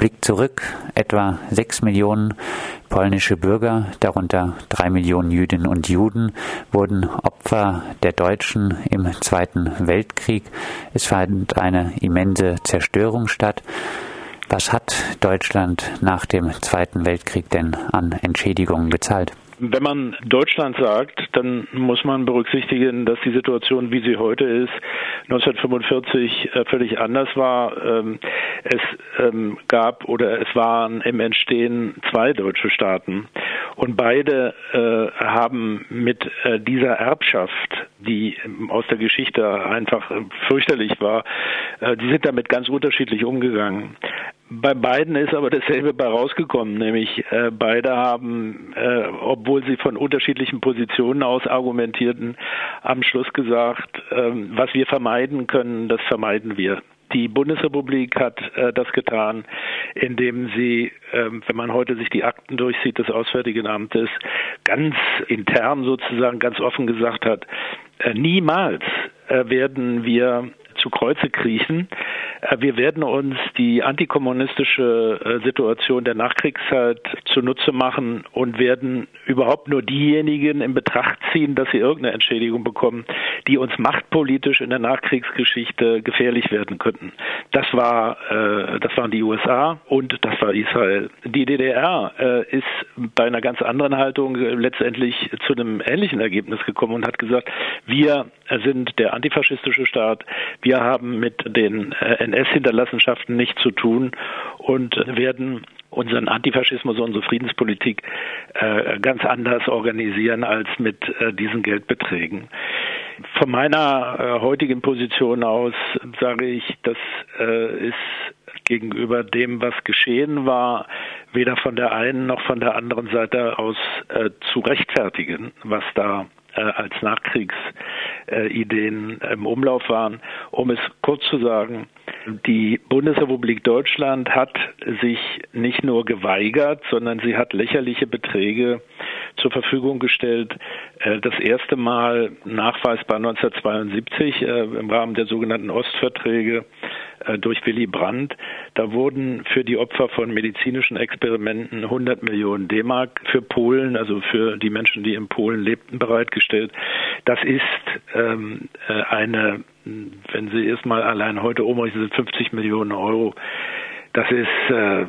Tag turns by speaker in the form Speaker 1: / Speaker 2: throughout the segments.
Speaker 1: blickt zurück, etwa sechs Millionen polnische Bürger, darunter drei Millionen Jüdinnen und Juden, wurden Opfer der Deutschen im Zweiten Weltkrieg. Es fand eine immense Zerstörung statt. Was hat Deutschland nach dem Zweiten Weltkrieg denn an Entschädigungen gezahlt?
Speaker 2: Wenn man Deutschland sagt, dann muss man berücksichtigen, dass die Situation, wie sie heute ist, 1945 äh, völlig anders war. Ähm, es ähm, gab oder es waren im Entstehen zwei deutsche Staaten und beide äh, haben mit äh, dieser Erbschaft, die aus der Geschichte einfach fürchterlich war, die sind damit ganz unterschiedlich umgegangen. Bei beiden ist aber dasselbe bei rausgekommen, nämlich äh, beide haben, äh, obwohl sie von unterschiedlichen Positionen aus argumentierten, am Schluss gesagt, äh, was wir vermeiden können, das vermeiden wir. Die Bundesrepublik hat äh, das getan, indem sie, ähm, wenn man heute sich die Akten durchsieht des Auswärtigen Amtes, ganz intern sozusagen ganz offen gesagt hat, äh, niemals äh, werden wir zu Kreuze kriechen. Äh, wir werden uns die antikommunistische äh, Situation der Nachkriegszeit zunutze machen und werden überhaupt nur diejenigen in Betracht ziehen, dass sie irgendeine Entschädigung bekommen, die uns machtpolitisch in der Nachkriegsgeschichte gefährlich werden könnten. Das war, äh, das waren die USA und das war Israel. Die DDR ist bei einer ganz anderen Haltung letztendlich zu einem ähnlichen Ergebnis gekommen und hat gesagt, wir sind der antifaschistische Staat, wir haben mit den NS-Hinterlassenschaften nichts zu tun und werden unseren Antifaschismus, unsere Friedenspolitik äh, ganz anders organisieren als mit äh, diesen Geldbeträgen. Von meiner äh, heutigen Position aus sage ich, das äh, ist gegenüber dem, was geschehen war, weder von der einen noch von der anderen Seite aus äh, zu rechtfertigen, was da äh, als Nachkriegsideen im Umlauf waren. Um es kurz zu sagen, die Bundesrepublik Deutschland hat sich nicht nur geweigert, sondern sie hat lächerliche Beträge zur Verfügung gestellt. Äh, das erste Mal nachweisbar 1972 äh, im Rahmen der sogenannten Ostverträge äh, durch Willy Brandt. Da wurden für die Opfer von medizinischen Experimenten 100 Millionen D-Mark für Polen, also für die Menschen, die in Polen lebten, bereitgestellt. Das ist ähm, eine, wenn Sie erstmal allein heute umrechnen, sind 50 Millionen Euro das ist, äh,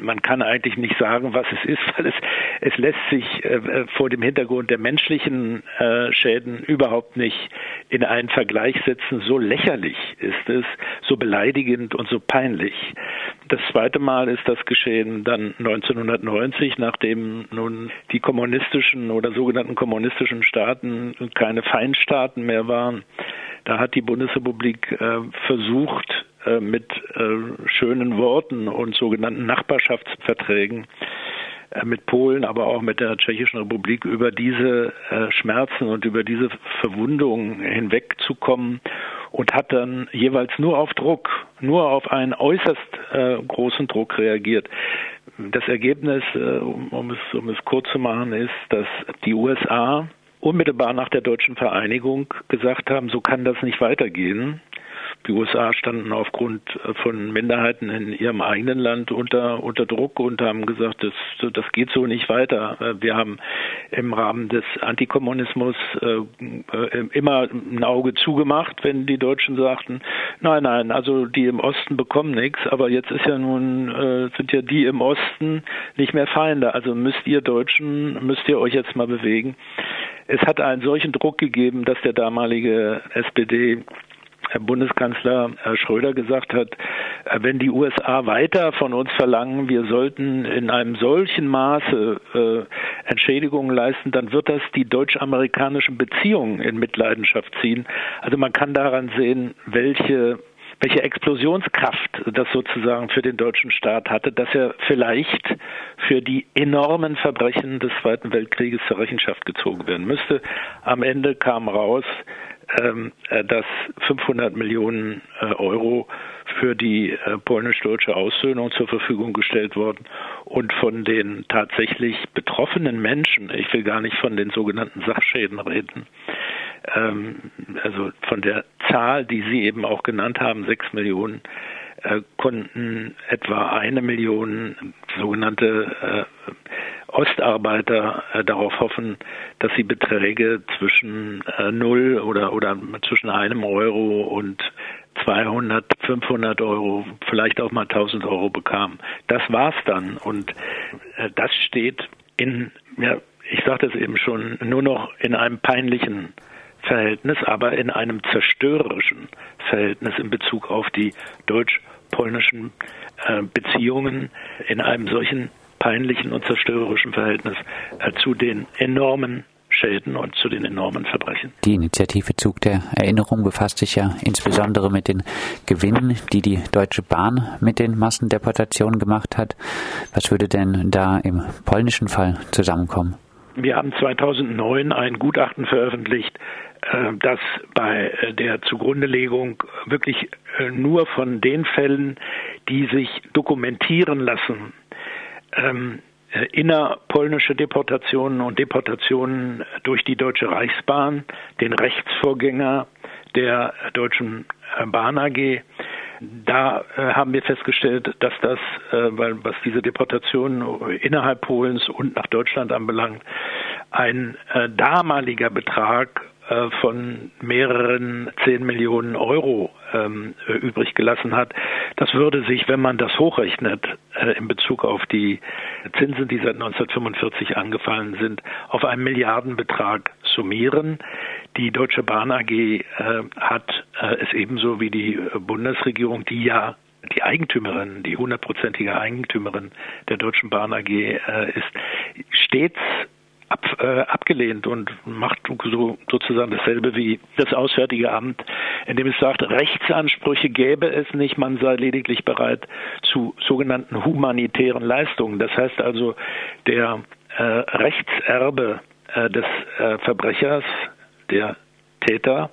Speaker 2: man kann eigentlich nicht sagen, was es ist, weil es, es lässt sich äh, vor dem Hintergrund der menschlichen äh, Schäden überhaupt nicht in einen Vergleich setzen. So lächerlich ist es, so beleidigend und so peinlich. Das zweite Mal ist das geschehen dann 1990, nachdem nun die kommunistischen oder sogenannten kommunistischen Staaten keine Feindstaaten mehr waren. Da hat die Bundesrepublik äh, versucht, äh, mit äh, schönen Worten und sogenannten Nachbarschaftsverträgen mit Polen, aber auch mit der Tschechischen Republik über diese Schmerzen und über diese Verwundungen hinwegzukommen und hat dann jeweils nur auf Druck, nur auf einen äußerst großen Druck reagiert. Das Ergebnis, um, es, um es kurz zu machen, ist, dass die USA unmittelbar nach der deutschen Vereinigung gesagt haben, so kann das nicht weitergehen. Die USA standen aufgrund von Minderheiten in ihrem eigenen Land unter, unter Druck und haben gesagt, das, das geht so nicht weiter. Wir haben im Rahmen des Antikommunismus äh, immer ein Auge zugemacht, wenn die Deutschen sagten, nein, nein, also die im Osten bekommen nichts, aber jetzt ist ja nun, äh, sind ja die im Osten nicht mehr Feinde. Also müsst ihr Deutschen, müsst ihr euch jetzt mal bewegen. Es hat einen solchen Druck gegeben, dass der damalige SPD Herr Bundeskanzler Herr Schröder gesagt hat, äh, wenn die USA weiter von uns verlangen, wir sollten in einem solchen Maße äh, Entschädigungen leisten, dann wird das die deutsch-amerikanischen Beziehungen in Mitleidenschaft ziehen. Also man kann daran sehen, welche welche Explosionskraft das sozusagen für den deutschen Staat hatte, dass er vielleicht für die enormen Verbrechen des Zweiten Weltkrieges zur Rechenschaft gezogen werden müsste. Am Ende kam raus, ähm, äh, dass 500 Millionen äh, Euro für die äh, polnisch-deutsche Aussöhnung zur Verfügung gestellt wurden und von den tatsächlich betroffenen Menschen, ich will gar nicht von den sogenannten Sachschäden reden, ähm, also von der Zahl, die Sie eben auch genannt haben, sechs Millionen, äh, konnten etwa eine Million sogenannte äh, Ostarbeiter äh, darauf hoffen, dass sie Beträge zwischen äh, null oder oder zwischen einem Euro und 200, 500 Euro, vielleicht auch mal 1000 Euro bekamen. Das war's dann und äh, das steht in, ja, ich sagte es eben schon, nur noch in einem peinlichen Verhältnis, aber in einem zerstörerischen Verhältnis in Bezug auf die deutsch-polnischen äh, Beziehungen, in einem solchen peinlichen und zerstörerischen Verhältnis äh, zu den enormen Schäden und zu den enormen Verbrechen.
Speaker 1: Die Initiative Zug der Erinnerung befasst sich ja insbesondere mit den Gewinnen, die die Deutsche Bahn mit den Massendeportationen gemacht hat. Was würde denn da im polnischen Fall zusammenkommen?
Speaker 2: Wir haben 2009 ein Gutachten veröffentlicht, äh, das bei der Zugrundelegung wirklich äh, nur von den Fällen, die sich dokumentieren lassen, ähm, äh, innerpolnische Deportationen und Deportationen durch die Deutsche Reichsbahn, den Rechtsvorgänger der Deutschen Bahn AG. Da äh, haben wir festgestellt, dass das, äh, weil was diese Deportationen innerhalb Polens und nach Deutschland anbelangt, ein äh, damaliger Betrag äh, von mehreren zehn Millionen Euro ähm, äh, übrig gelassen hat. Das würde sich, wenn man das hochrechnet, äh, in Bezug auf die Zinsen, die seit 1945 angefallen sind, auf einen Milliardenbetrag summieren. Die Deutsche Bahn AG äh, hat äh, es ebenso wie die Bundesregierung, die ja die Eigentümerin, die hundertprozentige Eigentümerin der Deutschen Bahn AG äh, ist, stets ab, äh, abgelehnt und macht so, sozusagen dasselbe wie das Auswärtige Amt, indem es sagt, Rechtsansprüche gäbe es nicht, man sei lediglich bereit zu sogenannten humanitären Leistungen. Das heißt also, der äh, Rechtserbe äh, des äh, Verbrechers, der Täter,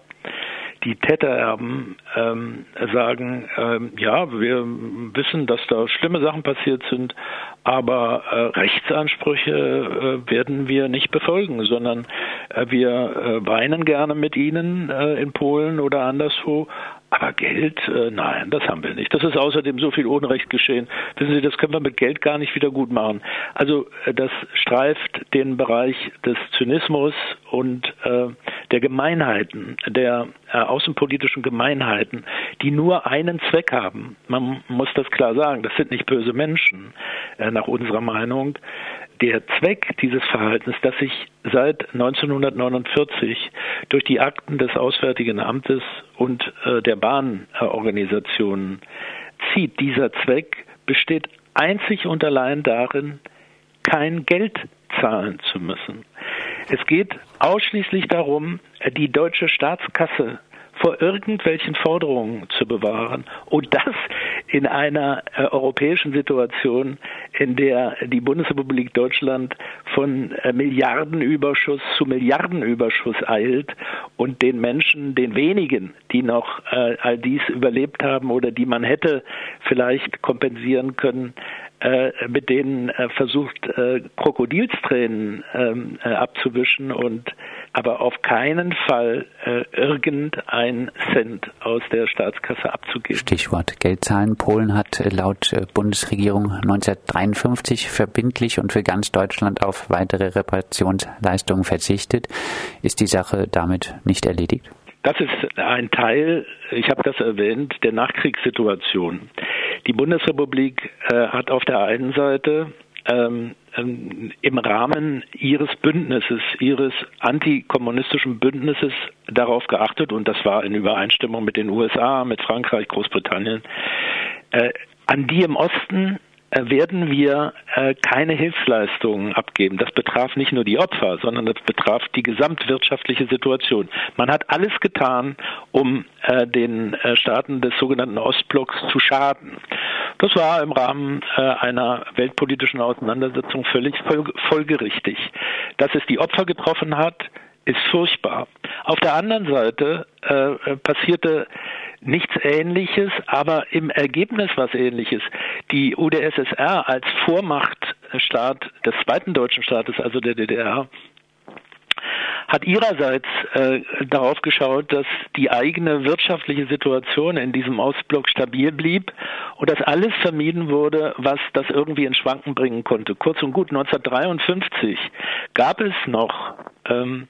Speaker 2: die Tätererben ähm, sagen, ähm, ja, wir wissen, dass da schlimme Sachen passiert sind, aber äh, Rechtsansprüche äh, werden wir nicht befolgen, sondern äh, wir äh, weinen gerne mit ihnen äh, in Polen oder anderswo, aber Geld, äh, nein, das haben wir nicht. Das ist außerdem so viel Unrecht geschehen. Wissen Sie, das können wir mit Geld gar nicht wieder gut machen. Also äh, das streift den Bereich des Zynismus und äh, der Gemeinheiten, der äh, außenpolitischen Gemeinheiten, die nur einen Zweck haben. Man muss das klar sagen. Das sind nicht böse Menschen, äh, nach unserer Meinung der Zweck dieses Verhaltens, das sich seit 1949 durch die Akten des Auswärtigen Amtes und äh, der Bahnorganisationen zieht, dieser Zweck besteht einzig und allein darin, kein Geld zahlen zu müssen. Es geht ausschließlich darum, die deutsche Staatskasse vor irgendwelchen Forderungen zu bewahren und das in einer äh, europäischen Situation, in der die Bundesrepublik Deutschland von äh, Milliardenüberschuss zu Milliardenüberschuss eilt und den Menschen, den wenigen, die noch äh, all dies überlebt haben oder die man hätte vielleicht kompensieren können, äh, mit denen äh, versucht, äh, Krokodilstränen ähm, äh, abzuwischen und aber auf keinen Fall äh, irgendein Cent aus der Staatskasse abzugeben.
Speaker 1: Stichwort Geldzahlen. Polen hat äh, laut Bundesregierung 1953 verbindlich und für ganz Deutschland auf weitere Reparationsleistungen verzichtet. Ist die Sache damit nicht erledigt?
Speaker 2: Das ist ein Teil, ich habe das erwähnt, der Nachkriegssituation. Die Bundesrepublik äh, hat auf der einen Seite ähm, ähm, im Rahmen ihres Bündnisses, ihres antikommunistischen Bündnisses darauf geachtet, und das war in Übereinstimmung mit den USA, mit Frankreich, Großbritannien, äh, an die im Osten werden wir äh, keine Hilfsleistungen abgeben. Das betraf nicht nur die Opfer, sondern das betraf die gesamtwirtschaftliche Situation. Man hat alles getan, um äh, den Staaten des sogenannten Ostblocks zu schaden. Das war im Rahmen einer weltpolitischen Auseinandersetzung völlig folgerichtig. Dass es die Opfer getroffen hat, ist furchtbar. Auf der anderen Seite äh, passierte nichts Ähnliches, aber im Ergebnis was Ähnliches. Die UdSSR als Vormachtstaat des zweiten deutschen Staates, also der DDR, hat ihrerseits äh, darauf geschaut, dass die eigene wirtschaftliche Situation in diesem Ostblock stabil blieb und dass alles vermieden wurde, was das irgendwie in Schwanken bringen konnte. Kurz und gut, 1953 gab es noch ähm,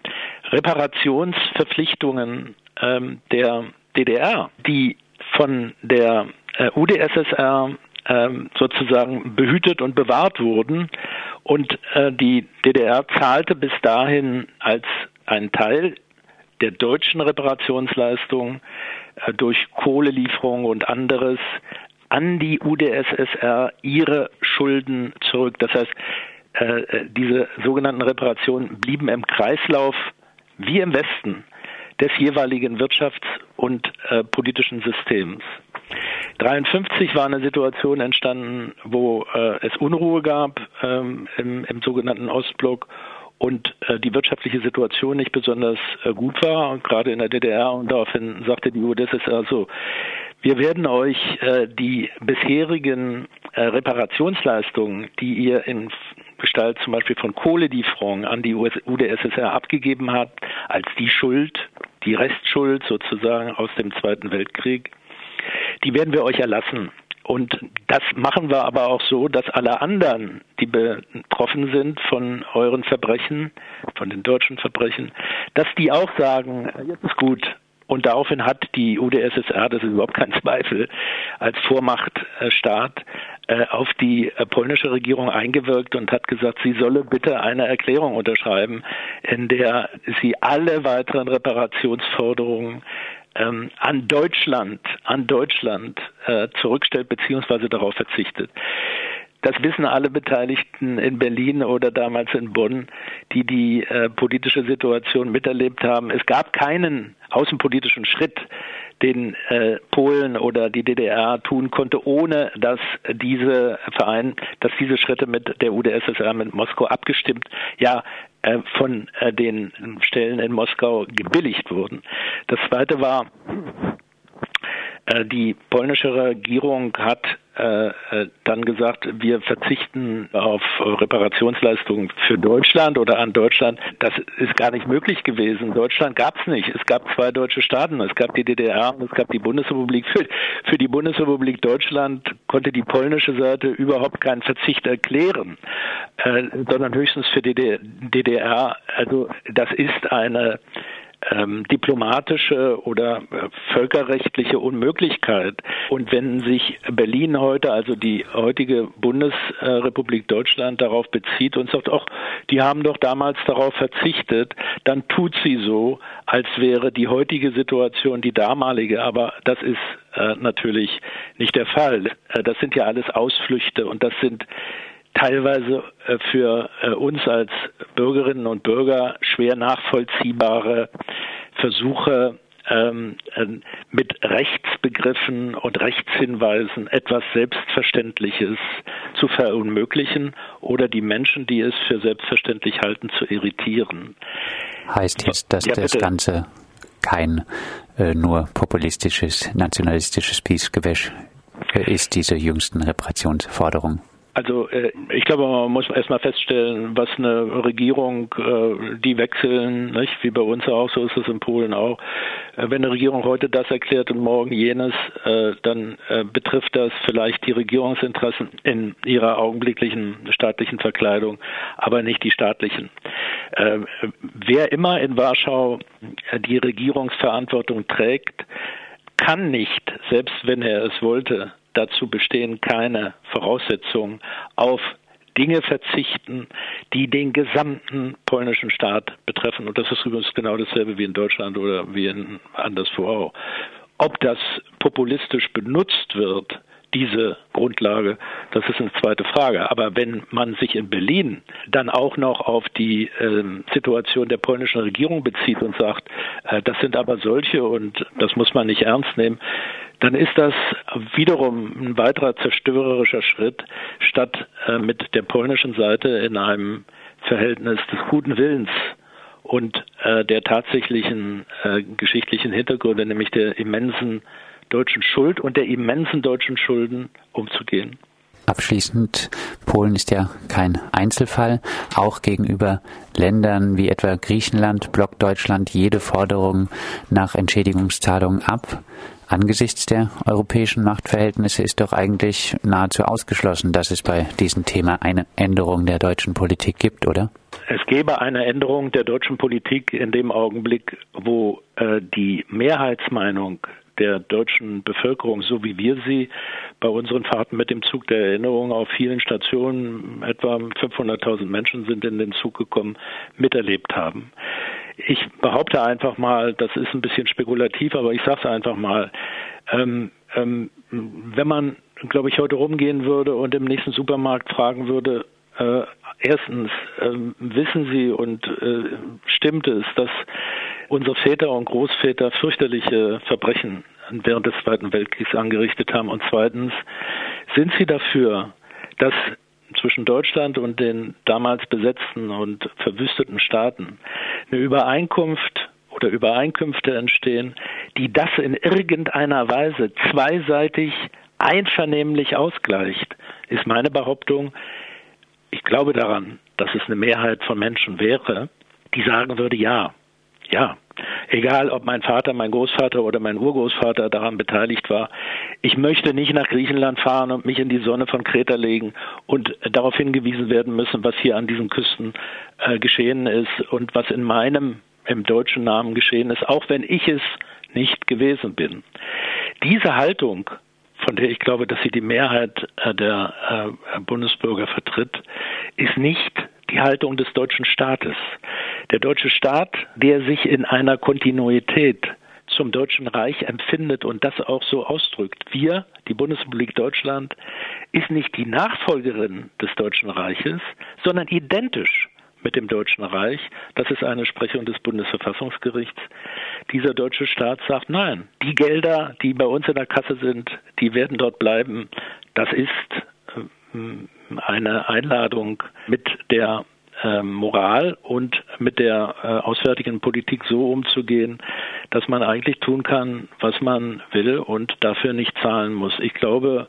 Speaker 2: Reparationsverpflichtungen ähm, der DDR, die von der äh, UdSSR ähm, sozusagen behütet und bewahrt wurden. Und äh, die DDR zahlte bis dahin als ein Teil der deutschen Reparationsleistung äh, durch Kohlelieferungen und anderes an die UdSSR ihre Schulden zurück. Das heißt, diese sogenannten Reparationen blieben im Kreislauf wie im Westen des jeweiligen Wirtschafts- und äh, politischen Systems. 1953 war eine Situation entstanden, wo äh, es Unruhe gab ähm, im, im, sogenannten Ostblock und äh, die wirtschaftliche Situation nicht besonders äh, gut war, gerade in der DDR. Und daraufhin sagte die UdSSR so, wir werden euch äh, die bisherigen äh, Reparationsleistungen, die ihr in Gestalt zum Beispiel von Kohledieferungen an die UdSSR abgegeben habt, als die Schuld, die Restschuld sozusagen aus dem Zweiten Weltkrieg, die werden wir euch erlassen. Und das machen wir aber auch so, dass alle anderen, die betroffen sind von euren Verbrechen, von den deutschen Verbrechen, dass die auch sagen, jetzt ist gut. Und daraufhin hat die UdSSR, das ist überhaupt kein Zweifel, als Vormachtstaat äh, auf die äh, polnische Regierung eingewirkt und hat gesagt, sie solle bitte eine Erklärung unterschreiben, in der sie alle weiteren Reparationsforderungen ähm, an Deutschland, an Deutschland äh, zurückstellt beziehungsweise darauf verzichtet. Das wissen alle Beteiligten in Berlin oder damals in Bonn, die die äh, politische Situation miterlebt haben. Es gab keinen außenpolitischen Schritt, den äh, Polen oder die DDR tun konnte, ohne dass diese Verein, dass diese Schritte mit der UdSSR mit Moskau abgestimmt, ja äh, von äh, den Stellen in Moskau gebilligt wurden. Das zweite war äh, die polnische Regierung hat äh, äh, dann gesagt, wir verzichten auf Reparationsleistungen für Deutschland oder an Deutschland. Das ist gar nicht möglich gewesen. Deutschland gab es nicht. Es gab zwei deutsche Staaten. Es gab die DDR und es gab die Bundesrepublik. Für, für die Bundesrepublik Deutschland konnte die polnische Seite überhaupt keinen Verzicht erklären, äh, sondern höchstens für die DDR. Also das ist eine ähm, diplomatische oder äh, völkerrechtliche Unmöglichkeit. Und wenn sich Berlin heute, also die heutige Bundesrepublik Deutschland, darauf bezieht und sagt, ach, die haben doch damals darauf verzichtet, dann tut sie so, als wäre die heutige Situation die damalige. Aber das ist äh, natürlich nicht der Fall. Äh, das sind ja alles Ausflüchte und das sind teilweise äh, für äh, uns als Bürgerinnen und Bürger schwer nachvollziehbare Versuche, ähm, äh, mit Rechtsbegriffen und Rechtshinweisen etwas Selbstverständliches zu verunmöglichen oder die Menschen, die es für selbstverständlich halten, zu irritieren.
Speaker 1: Heißt jetzt, dass ja, das Ganze kein äh, nur populistisches, nationalistisches Peace-Gewäsch ist, diese jüngsten Reparationsforderungen?
Speaker 2: Also äh, ich glaube, man muss erstmal feststellen, was eine Regierung, äh, die wechseln, nicht? wie bei uns auch, so ist es in Polen auch. Äh, wenn eine Regierung heute das erklärt und morgen jenes, dann betrifft das vielleicht die Regierungsinteressen in ihrer augenblicklichen staatlichen Verkleidung, aber nicht die staatlichen. Wer immer in Warschau die Regierungsverantwortung trägt, kann nicht, selbst wenn er es wollte, dazu bestehen keine Voraussetzungen auf Dinge verzichten, die den gesamten polnischen Staat betreffen. Und das ist übrigens genau dasselbe wie in Deutschland oder wie in anderswo auch. Ob das populistisch benutzt wird, diese Grundlage, das ist eine zweite Frage. Aber wenn man sich in Berlin dann auch noch auf die äh, Situation der polnischen Regierung bezieht und sagt, äh, das sind aber solche und das muss man nicht ernst nehmen, dann ist das wiederum ein weiterer zerstörerischer Schritt, statt äh, mit der polnischen Seite in einem Verhältnis des guten Willens und äh, der tatsächlichen äh, geschichtlichen Hintergründe, nämlich der immensen deutschen Schuld und der immensen deutschen Schulden umzugehen.
Speaker 1: Abschließend Polen ist ja kein Einzelfall. Auch gegenüber Ländern wie etwa Griechenland blockt Deutschland jede Forderung nach Entschädigungszahlungen ab. Angesichts der europäischen Machtverhältnisse ist doch eigentlich nahezu ausgeschlossen, dass es bei diesem Thema eine Änderung der deutschen Politik gibt, oder?
Speaker 2: Es gäbe eine Änderung der deutschen Politik in dem Augenblick, wo äh, die Mehrheitsmeinung der deutschen Bevölkerung, so wie wir sie bei unseren Fahrten mit dem Zug der Erinnerung auf vielen Stationen, etwa 500.000 Menschen sind in den Zug gekommen, miterlebt haben. Ich behaupte einfach mal, das ist ein bisschen spekulativ, aber ich sage es einfach mal, ähm, ähm, wenn man, glaube ich, heute rumgehen würde und im nächsten Supermarkt fragen würde, äh, erstens, äh, wissen Sie und äh, stimmt es, dass unsere Väter und Großväter fürchterliche Verbrechen während des Zweiten Weltkriegs angerichtet haben? Und zweitens, sind Sie dafür, dass zwischen Deutschland und den damals besetzten und verwüsteten Staaten eine Übereinkunft oder Übereinkünfte entstehen, die das in irgendeiner Weise zweiseitig einvernehmlich ausgleicht, ist meine Behauptung. Ich glaube daran, dass es eine Mehrheit von Menschen wäre, die sagen würde, ja, ja, egal ob mein Vater, mein Großvater oder mein Urgroßvater daran beteiligt war. Ich möchte nicht nach Griechenland fahren und mich in die Sonne von Kreta legen und darauf hingewiesen werden müssen, was hier an diesen Küsten äh, geschehen ist und was in meinem, im deutschen Namen geschehen ist, auch wenn ich es nicht gewesen bin. Diese Haltung von der ich glaube, dass sie die Mehrheit äh, der äh, Bundesbürger vertritt, ist nicht die Haltung des deutschen Staates. Der deutsche Staat, der sich in einer Kontinuität zum Deutschen Reich empfindet und das auch so ausdrückt. Wir, die Bundesrepublik Deutschland, ist nicht die Nachfolgerin des Deutschen Reiches, sondern identisch mit dem Deutschen Reich. Das ist eine Sprechung des Bundesverfassungsgerichts. Dieser deutsche Staat sagt, nein, die Gelder, die bei uns in der Kasse sind, die werden dort bleiben. Das ist eine Einladung mit der ähm, Moral und mit der äh, auswärtigen Politik so umzugehen, dass man eigentlich tun kann, was man will und dafür nicht zahlen muss. Ich glaube,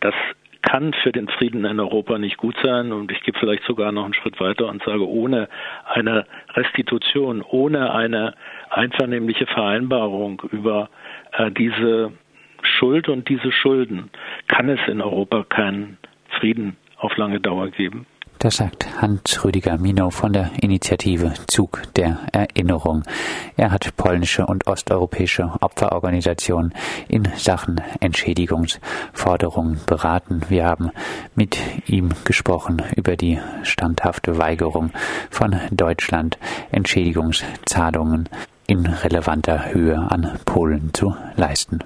Speaker 2: das kann für den Frieden in Europa nicht gut sein und ich gehe vielleicht sogar noch einen Schritt weiter und sage, ohne eine Restitution, ohne eine einvernehmliche Vereinbarung über äh, diese Schuld und diese Schulden kann es in Europa keinen Frieden auf lange Dauer geben.
Speaker 1: Das sagt Hans-Rüdiger Minow von der Initiative Zug der Erinnerung. Er hat polnische und osteuropäische Opferorganisationen in Sachen Entschädigungsforderungen beraten. Wir haben mit ihm gesprochen über die standhafte Weigerung von Deutschland, Entschädigungszahlungen in relevanter Höhe an Polen zu leisten.